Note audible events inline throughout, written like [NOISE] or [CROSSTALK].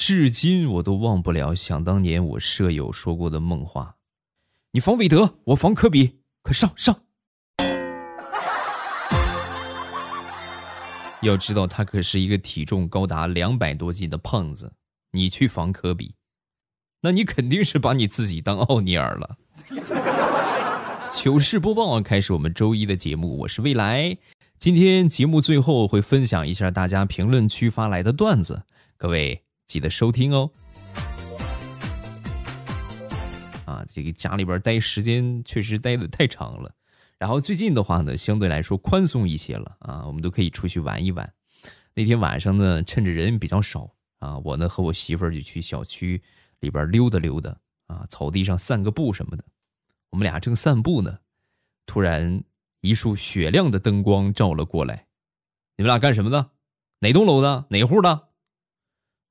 至今我都忘不了想当年我舍友说过的梦话：“你防韦德，我防科比，快上上！” [LAUGHS] 要知道他可是一个体重高达两百多斤的胖子，你去防科比，那你肯定是把你自己当奥尼尔了。[LAUGHS] 糗事播报开始，我们周一的节目，我是未来。今天节目最后会分享一下大家评论区发来的段子，各位记得收听哦。啊，这个家里边待时间确实待的太长了。然后最近的话呢，相对来说宽松一些了啊，我们都可以出去玩一玩。那天晚上呢，趁着人比较少啊，我呢和我媳妇儿就去小区里边溜达溜达啊，草地上散个步什么的。我们俩正散步呢，突然一束雪亮的灯光照了过来。你们俩干什么的？哪栋楼的？哪户的？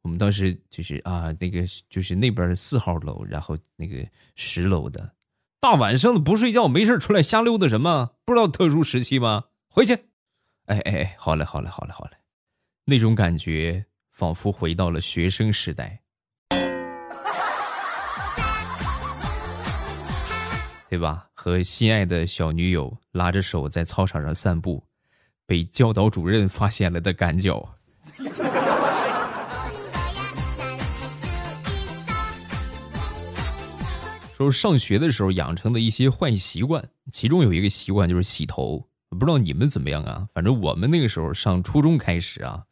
我们当时就是啊，那个就是那边的四号楼，然后那个十楼的。大晚上的不睡觉，没事出来瞎溜达什么？不知道特殊时期吗？回去。哎哎哎，好嘞好嘞好嘞好嘞，那种感觉仿佛回到了学生时代，对吧？和心爱的小女友拉着手在操场上散步，被教导主任发现了的赶脚。说上学的时候养成的一些坏习惯，其中有一个习惯就是洗头。不知道你们怎么样啊？反正我们那个时候上初中开始啊，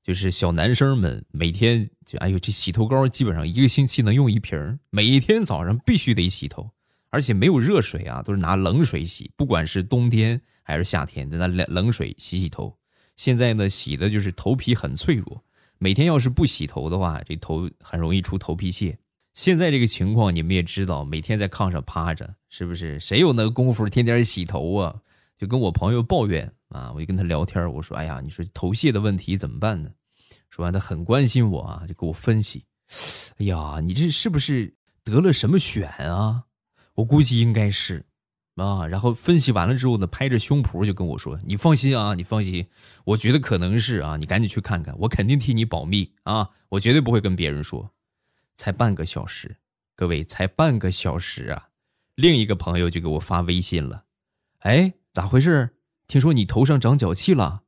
就是小男生们每天就哎呦，这洗头膏基本上一个星期能用一瓶，每一天早上必须得洗头，而且没有热水啊，都是拿冷水洗，不管是冬天还是夏天，在那冷冷水洗洗头。现在呢，洗的就是头皮很脆弱，每天要是不洗头的话，这头很容易出头皮屑。现在这个情况你们也知道，每天在炕上趴着，是不是？谁有那个功夫天天洗头啊？就跟我朋友抱怨啊，我就跟他聊天，我说：“哎呀，你说头屑的问题怎么办呢？”说完，他很关心我啊，就给我分析：“哎呀，你这是不是得了什么癣啊？我估计应该是啊。”然后分析完了之后呢，拍着胸脯就跟我说：“你放心啊，你放心，我觉得可能是啊，你赶紧去看看，我肯定替你保密啊，我绝对不会跟别人说。”才半个小时，各位才半个小时啊！另一个朋友就给我发微信了，哎，咋回事？听说你头上长脚气了？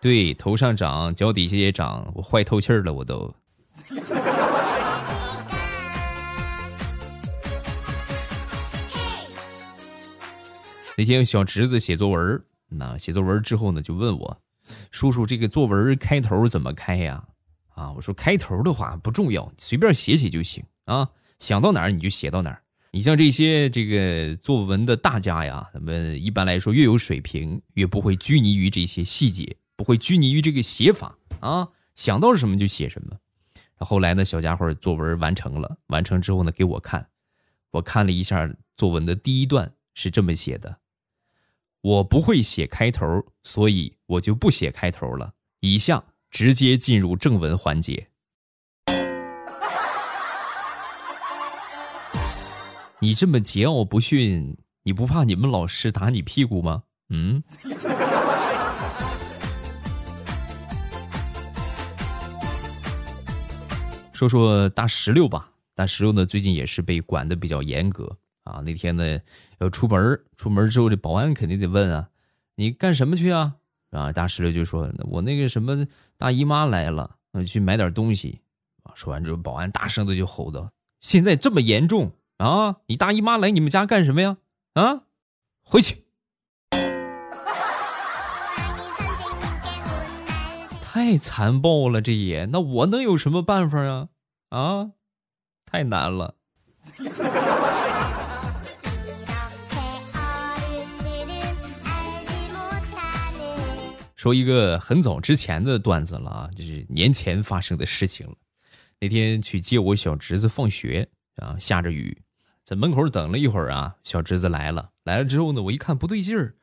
对，头上长，脚底下也长，我坏透气儿了，我都。那天小侄子写作文，那写作文之后呢，就问我。叔叔，这个作文开头怎么开呀？啊，我说开头的话不重要，随便写写就行啊。想到哪儿你就写到哪儿。你像这些这个作文的大家呀，咱们一般来说越有水平，越不会拘泥于这些细节，不会拘泥于这个写法啊。想到什么就写什么。后来呢，小家伙作文完成了，完成之后呢，给我看，我看了一下作文的第一段是这么写的。我不会写开头，所以我就不写开头了。以下直接进入正文环节。你这么桀骜不驯，你不怕你们老师打你屁股吗？嗯。说说大石榴吧，大石榴呢，最近也是被管的比较严格。啊，那天呢要出门出门之后这保安肯定得问啊，你干什么去啊？啊，大石榴就说：“我那个什么大姨妈来了，去买点东西。”啊，说完之后，保安大声的就吼道：“现在这么严重啊？你大姨妈来你们家干什么呀？啊，回去！” [LAUGHS] 太残暴了，这也那我能有什么办法啊？啊，太难了。[LAUGHS] 说一个很早之前的段子了啊，就是年前发生的事情了。那天去接我小侄子放学啊，下着雨，在门口等了一会儿啊，小侄子来了。来了之后呢，我一看不对劲儿，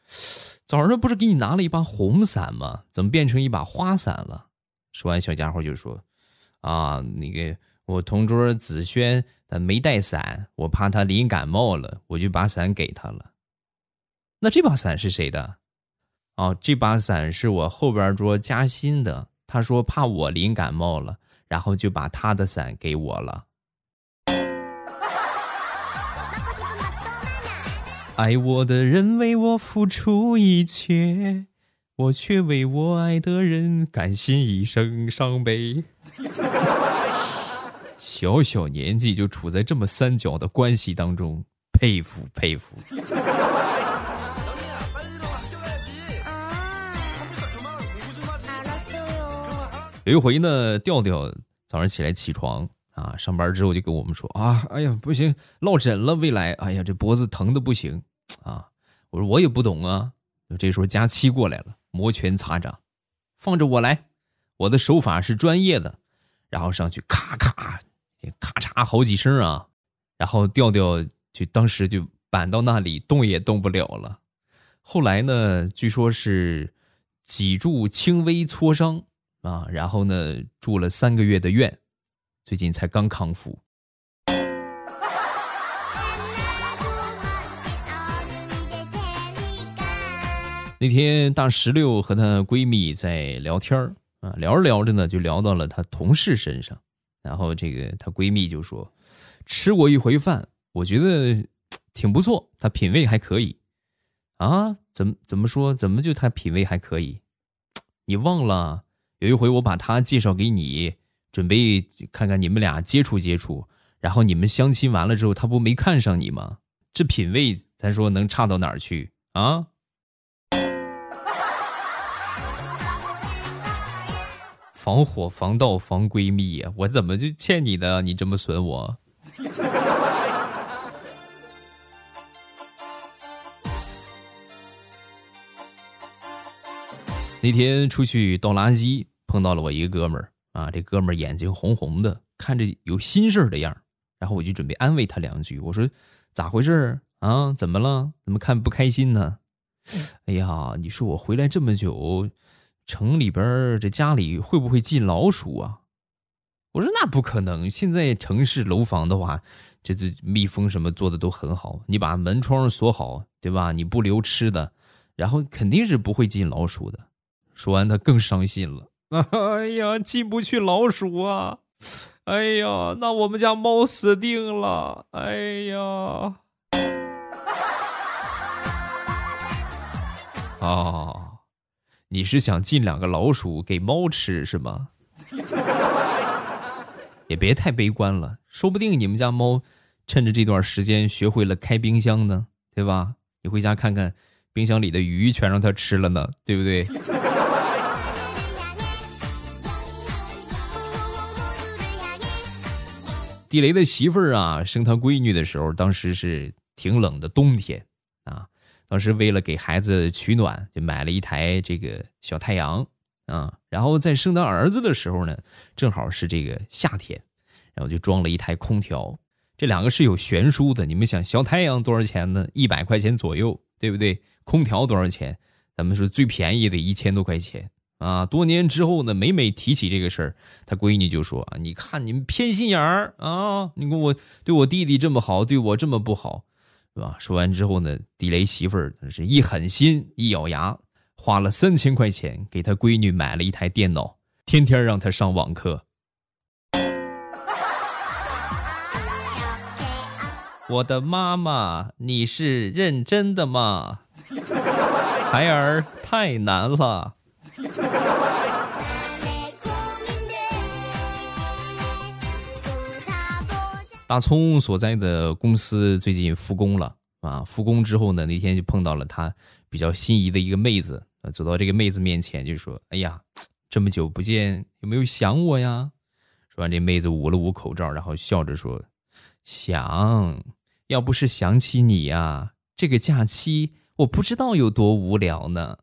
早上不是给你拿了一把红伞吗？怎么变成一把花伞了？说完，小家伙就说：“啊，那个我同桌子轩他没带伞，我怕他淋感冒了，我就把伞给他了。那这把伞是谁的？”哦，这把伞是我后边桌嘉欣的，他说怕我淋感冒了，然后就把他的伞给我了。[LAUGHS] 爱我的人为我付出一切，我却为我爱的人甘心一生伤悲。[LAUGHS] 小小年纪就处在这么三角的关系当中，佩服佩服。有一回呢，调调早上起来起床啊，上班之后就跟我们说啊，哎呀不行，落枕了，未来，哎呀这脖子疼的不行啊。我说我也不懂啊。这时候佳期过来了，摩拳擦掌，放着我来，我的手法是专业的，然后上去咔咔。咔嚓好几声啊，然后调调就当时就板到那里，动也动不了了。后来呢，据说是脊柱轻微挫伤啊，然后呢住了三个月的院，最近才刚康复。那天大石榴和她闺蜜在聊天啊，聊着聊着呢，就聊到了她同事身上。然后这个她闺蜜就说：“吃过一回饭，我觉得挺不错，她品味还可以。”啊？怎么怎么说？怎么就她品味还可以？你忘了有一回我把他介绍给你，准备看看你们俩接触接触，然后你们相亲完了之后，他不没看上你吗？这品味，咱说能差到哪儿去啊？[LAUGHS] 防火防盗防闺蜜呀！我怎么就欠你的？你这么损我。[LAUGHS] 那天出去倒垃圾，碰到了我一个哥们儿啊，这哥们儿眼睛红红的，看着有心事儿的样儿。然后我就准备安慰他两句，我说：“咋回事儿啊？怎么了？怎么看不开心呢？”哎呀，你说我回来这么久。城里边这家里会不会进老鼠啊？我说那不可能。现在城市楼房的话，这这密封什么做的都很好，你把门窗锁好，对吧？你不留吃的，然后肯定是不会进老鼠的。说完，他更伤心了。[LAUGHS] 哎呀，进不去老鼠啊！哎呀，那我们家猫死定了！哎呀，[LAUGHS] 哦。你是想进两个老鼠给猫吃是吗？[LAUGHS] 也别太悲观了，说不定你们家猫趁着这段时间学会了开冰箱呢，对吧？你回家看看，冰箱里的鱼全让它吃了呢，对不对？地雷的媳妇儿啊，生他闺女的时候，当时是挺冷的冬天啊。当时为了给孩子取暖，就买了一台这个小太阳啊。然后在生他儿子的时候呢，正好是这个夏天，然后就装了一台空调。这两个是有悬殊的。你们想，小太阳多少钱呢？一百块钱左右，对不对？空调多少钱？咱们说最便宜的一千多块钱啊。多年之后呢，每每提起这个事儿，他闺女就说啊：“你看你们偏心眼儿啊！你看我对我弟弟这么好，对我这么不好。”是吧？说完之后呢，地雷媳妇儿是一狠心，一咬牙，花了三千块钱给他闺女买了一台电脑，天天让她上网课。我的妈妈，你是认真的吗？孩儿太难了。大葱所在的公司最近复工了啊！复工之后呢，那天就碰到了他比较心仪的一个妹子，走到这个妹子面前就说：“哎呀，这么久不见，有没有想我呀？”说完，这妹子捂了捂口罩，然后笑着说：“想，要不是想起你呀，这个假期我不知道有多无聊呢。”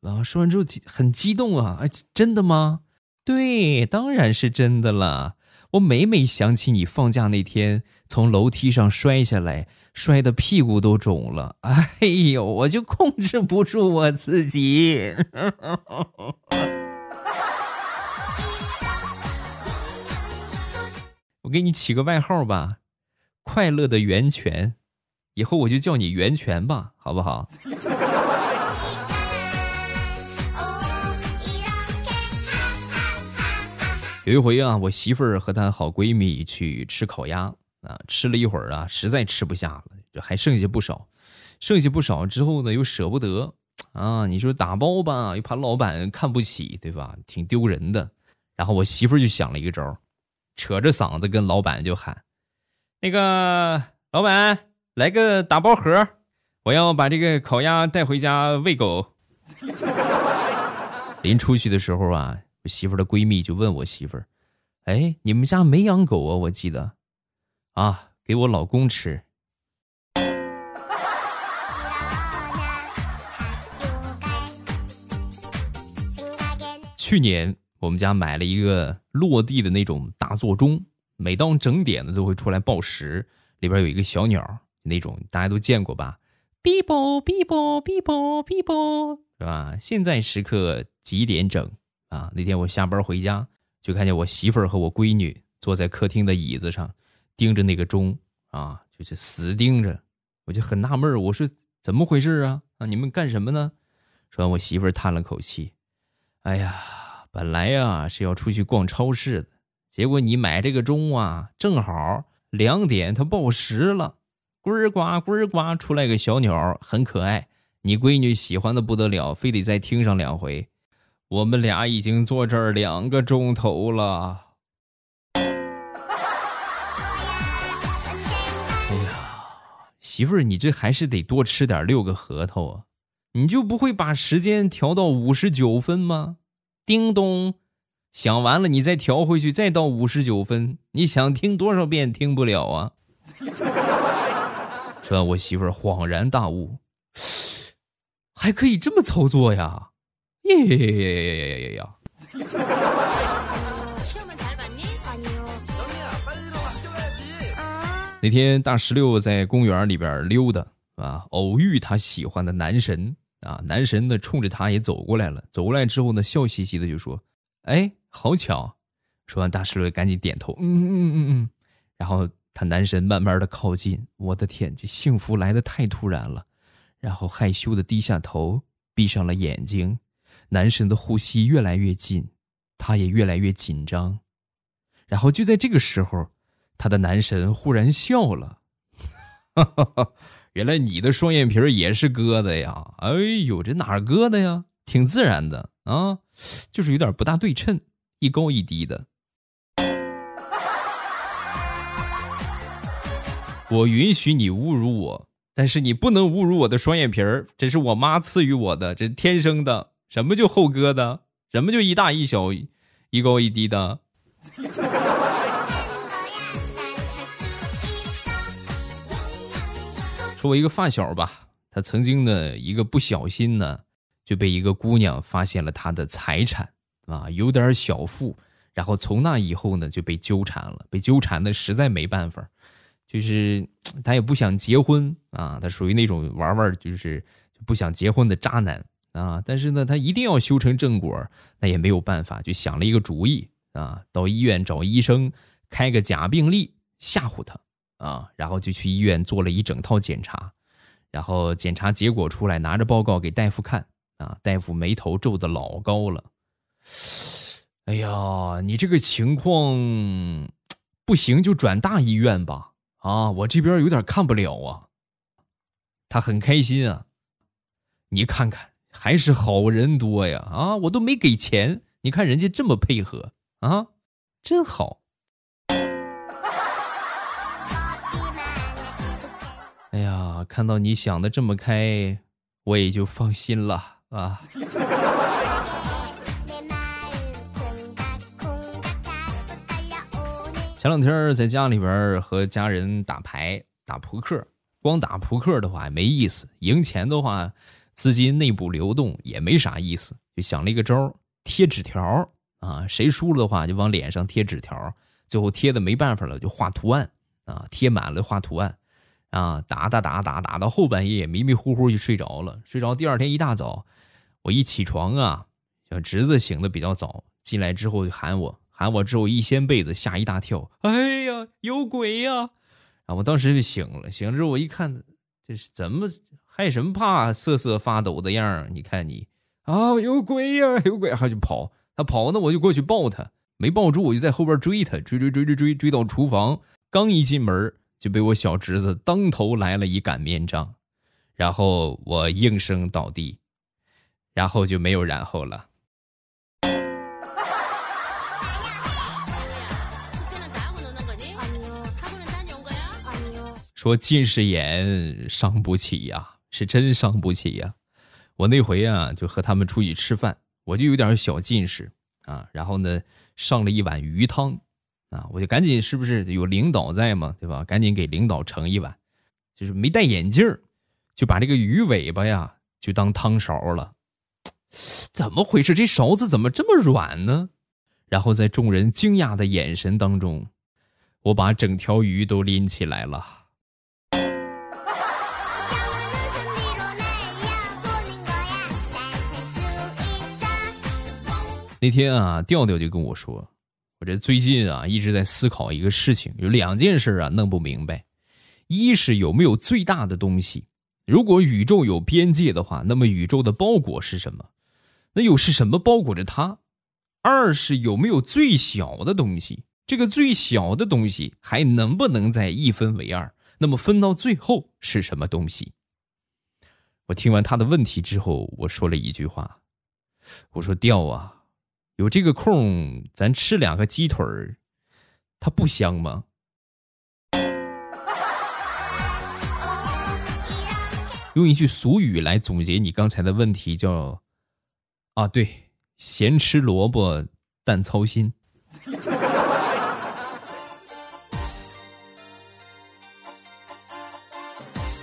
啊，说完之后很激动啊！哎，真的吗？对，当然是真的了。我每每想起你放假那天从楼梯上摔下来，摔的屁股都肿了，[LAUGHS] 哎呦，我就控制不住我自己。[LAUGHS] 我给你起个外号吧，快乐的源泉，以后我就叫你源泉吧，好不好？有一回啊，我媳妇儿和她好闺蜜去吃烤鸭啊，吃了一会儿啊，实在吃不下了，就还剩下不少，剩下不少之后呢，又舍不得啊，你说打包吧，又怕老板看不起，对吧？挺丢人的。然后我媳妇儿就想了一个招，扯着嗓子跟老板就喊：“那个老板，来个打包盒，我要把这个烤鸭带回家喂狗。[LAUGHS] ”临出去的时候啊。媳妇的闺蜜就问我媳妇儿：“哎，你们家没养狗啊？我记得，啊，给我老公吃。”去年我们家买了一个落地的那种大座钟，每到整点呢都会出来报时，里边有一个小鸟，那种大家都见过吧？哔啵哔啵哔啵哔啵，是吧？现在时刻几点整？啊！那天我下班回家，就看见我媳妇儿和我闺女坐在客厅的椅子上，盯着那个钟啊，就是死盯着。我就很纳闷儿，我说怎么回事啊？啊，你们干什么呢？说完，我媳妇儿叹了口气：“哎呀，本来呀是要出去逛超市的，结果你买这个钟啊，正好两点它报时了，呱呱呱呱出来个小鸟，很可爱。你闺女喜欢的不得了，非得再听上两回。”我们俩已经坐这儿两个钟头了。哎呀，媳妇儿，你这还是得多吃点六个核桃啊！你就不会把时间调到五十九分吗？叮咚，想完了你再调回去，再到五十九分，你想听多少遍听不了啊！这，我媳妇儿恍然大悟，还可以这么操作呀！耶耶耶耶耶耶耶！那天大石榴在公园里边溜达啊，偶遇他喜欢的男神啊，男神呢冲着他也走过来了，走过来之后呢，笑嘻嘻的就说：“哎，好巧！”说完，大石榴赶紧点头，嗯嗯嗯嗯嗯。然后他男神慢慢的靠近，我的天，这幸福来的太突然了，然后害羞的低下头，闭上了眼睛。男神的呼吸越来越近，他也越来越紧张，然后就在这个时候，他的男神忽然笑了，哈哈哈！原来你的双眼皮也是割的呀？哎呦，这哪儿割的呀？挺自然的啊，就是有点不大对称，一高一低的。我允许你侮辱我，但是你不能侮辱我的双眼皮儿，这是我妈赐予我的，这是天生的。什么就后割的？什么就一大一小，一高一低的？说我一个发小吧，他曾经呢一个不小心呢，就被一个姑娘发现了他的财产啊，有点小富，然后从那以后呢就被纠缠了，被纠缠的实在没办法，就是他也不想结婚啊，他属于那种玩玩就是不想结婚的渣男。啊！但是呢，他一定要修成正果，那也没有办法，就想了一个主意啊，到医院找医生开个假病历吓唬他啊，然后就去医院做了一整套检查，然后检查结果出来，拿着报告给大夫看啊，大夫眉头皱得老高了。哎呀，你这个情况不行，就转大医院吧。啊，我这边有点看不了啊。他很开心啊，你看看。还是好人多呀！啊，我都没给钱，你看人家这么配合啊，真好。[LAUGHS] 哎呀，看到你想的这么开，我也就放心了啊。前两天在家里边和家人打牌、打扑克，光打扑克的话没意思，赢钱的话。资金内部流动也没啥意思，就想了一个招贴纸条啊，谁输了的话就往脸上贴纸条，最后贴的没办法了就画图案啊，贴满了画图案，啊，打打打打打到后半夜迷迷糊糊就睡着了，睡着第二天一大早，我一起床啊，小侄子醒的比较早，进来之后就喊我，喊我之后一掀被子吓一大跳，哎呀有鬼呀！啊，我当时就醒了，醒了之后我一看，这是怎么？害什么怕？瑟瑟发抖的样儿，你看你啊，有鬼呀，有鬼！他就跑，他跑呢，我就过去抱他。没抱住，我就在后边追他，追追追追追追到厨房，刚一进门就被我小侄子当头来了一擀面杖，然后我应声倒地，然后就没有然后了。[LAUGHS] 说近视眼伤不起呀，是真伤不起呀。我那回啊，就和他们出去吃饭，我就有点小近视啊。然后呢，上了一碗鱼汤啊，我就赶紧是不是有领导在嘛，对吧？赶紧给领导盛一碗。就是没戴眼镜就把这个鱼尾巴呀就当汤勺了。怎么回事？这勺子怎么这么软呢？然后在众人惊讶的眼神当中，我把整条鱼都拎起来了。那天啊，调调就跟我说：“我这最近啊一直在思考一个事情，有两件事啊弄不明白。一是有没有最大的东西？如果宇宙有边界的话，那么宇宙的包裹是什么？那又是什么包裹着它？二是有没有最小的东西？这个最小的东西还能不能再一分为二？那么分到最后是什么东西？”我听完他的问题之后，我说了一句话：“我说调啊。”有这个空，咱吃两个鸡腿儿，它不香吗？[LAUGHS] 用一句俗语来总结你刚才的问题，叫“啊，对，咸吃萝卜淡操心”。[LAUGHS]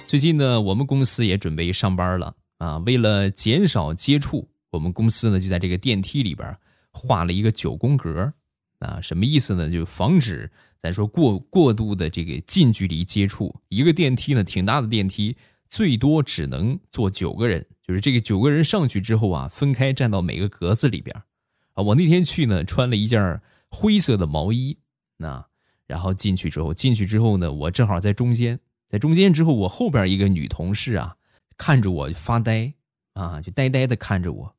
最近呢，我们公司也准备上班了啊。为了减少接触，我们公司呢就在这个电梯里边。画了一个九宫格，啊，什么意思呢？就防止咱说过过度的这个近距离接触。一个电梯呢，挺大的电梯，最多只能坐九个人。就是这个九个人上去之后啊，分开站到每个格子里边。啊，我那天去呢，穿了一件灰色的毛衣，那然后进去之后，进去之后呢，我正好在中间，在中间之后，我后边一个女同事啊，看着我发呆，啊，就呆呆的看着我。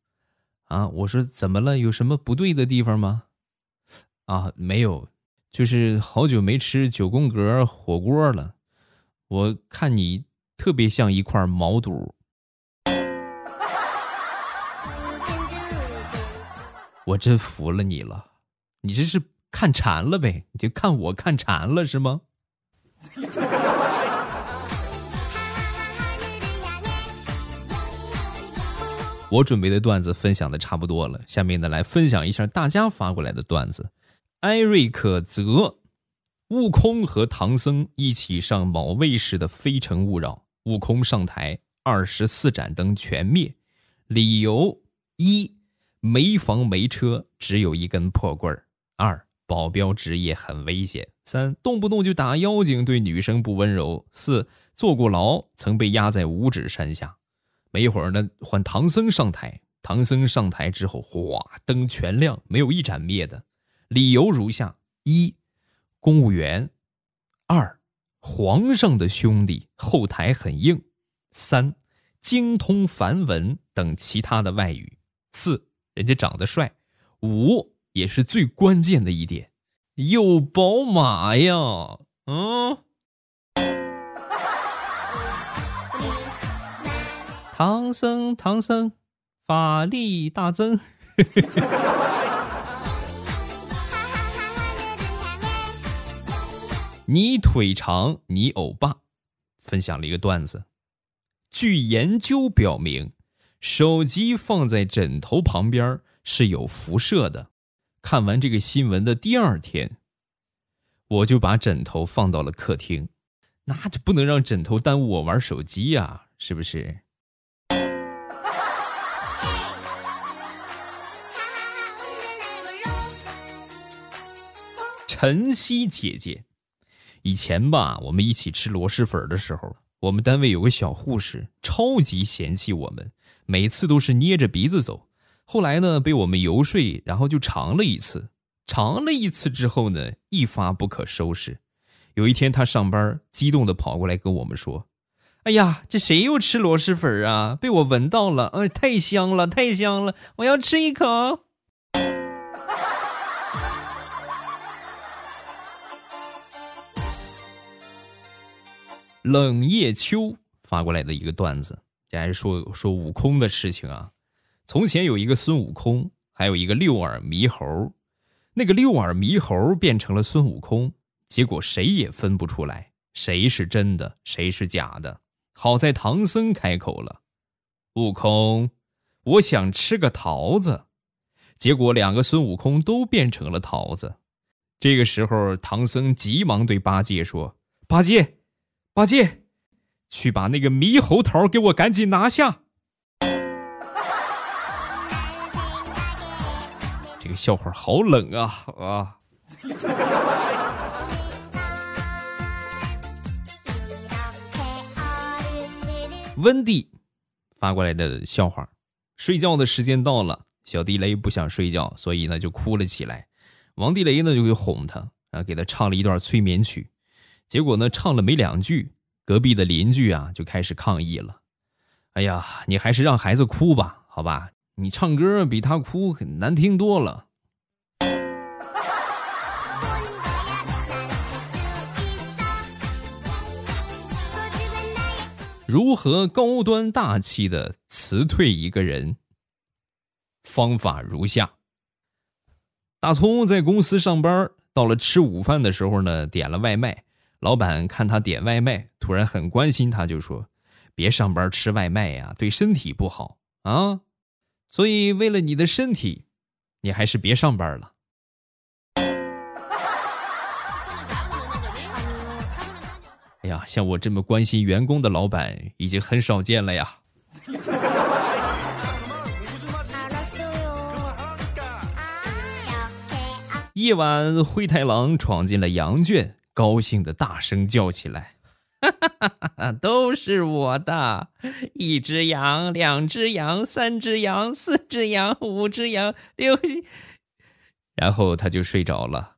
啊，我说怎么了？有什么不对的地方吗？啊，没有，就是好久没吃九宫格火锅了。我看你特别像一块毛肚。我真服了你了，你这是看馋了呗？你就看我看馋了是吗？[LAUGHS] 我准备的段子分享的差不多了，下面呢来分享一下大家发过来的段子。艾瑞克泽，悟空和唐僧一起上某卫视的《非诚勿扰》，悟空上台，二十四盏灯全灭，理由一：没房没车，只有一根破棍儿；二：保镖职业很危险；三：动不动就打妖精，对女生不温柔；四：坐过牢，曾被压在五指山下。没一会儿呢，换唐僧上台。唐僧上台之后，哗，灯全亮，没有一盏灭的。理由如下：一，公务员；二，皇上的兄弟，后台很硬；三，精通梵文等其他的外语；四，人家长得帅；五，也是最关键的一点，有宝马呀！嗯。唐僧，唐僧，法力大增。[LAUGHS] 你腿长，你欧巴，分享了一个段子。据研究表明，手机放在枕头旁边是有辐射的。看完这个新闻的第二天，我就把枕头放到了客厅，那就不能让枕头耽误我玩手机呀，是不是？晨曦姐姐，以前吧，我们一起吃螺蛳粉的时候，我们单位有个小护士，超级嫌弃我们，每次都是捏着鼻子走。后来呢，被我们游说，然后就尝了一次。尝了一次之后呢，一发不可收拾。有一天，他上班，激动的跑过来跟我们说：“哎呀，这谁又吃螺蛳粉啊？被我闻到了，哎，太香了，太香了，我要吃一口。”冷夜秋发过来的一个段子，这还是说说悟空的事情啊。从前有一个孙悟空，还有一个六耳猕猴。那个六耳猕猴变成了孙悟空，结果谁也分不出来谁是真的，谁是假的。好在唐僧开口了：“悟空，我想吃个桃子。”结果两个孙悟空都变成了桃子。这个时候，唐僧急忙对八戒说：“八戒，八戒，去把那个猕猴桃给我赶紧拿下。”这个笑话好冷啊啊！温蒂发过来的笑话：睡觉的时间到了，小地雷不想睡觉，所以呢就哭了起来。王地雷呢就去哄他，啊，给他唱了一段催眠曲。结果呢唱了没两句，隔壁的邻居啊就开始抗议了：“哎呀，你还是让孩子哭吧，好吧。”你唱歌比他哭难听多了。如何高端大气的辞退一个人？方法如下：大葱在公司上班，到了吃午饭的时候呢，点了外卖。老板看他点外卖，突然很关心他，就说：“别上班吃外卖呀，对身体不好啊。”所以，为了你的身体，你还是别上班了。哎呀，像我这么关心员工的老板已经很少见了呀。夜晚，灰太狼闯进了羊圈，高兴的大声叫起来。哈哈哈哈都是我的！一只羊，两只羊，三只羊，四只羊，五只羊，六……然后他就睡着了。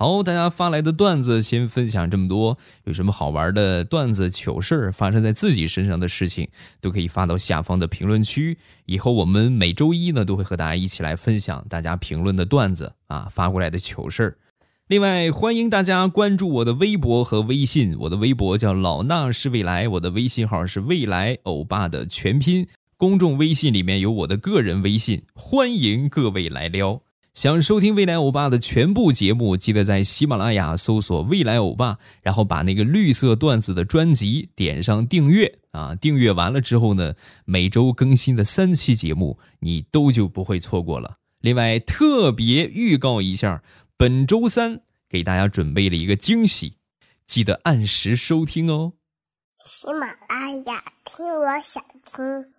好，大家发来的段子先分享这么多。有什么好玩的段子、糗事儿发生在自己身上的事情，都可以发到下方的评论区。以后我们每周一呢，都会和大家一起来分享大家评论的段子啊，发过来的糗事儿。另外，欢迎大家关注我的微博和微信。我的微博叫老衲是未来，我的微信号是未来欧巴的全拼。公众微信里面有我的个人微信，欢迎各位来撩。想收听未来欧巴的全部节目，记得在喜马拉雅搜索“未来欧巴”，然后把那个绿色段子的专辑点上订阅啊！订阅完了之后呢，每周更新的三期节目你都就不会错过了。另外，特别预告一下，本周三给大家准备了一个惊喜，记得按时收听哦。喜马拉雅听，我想听。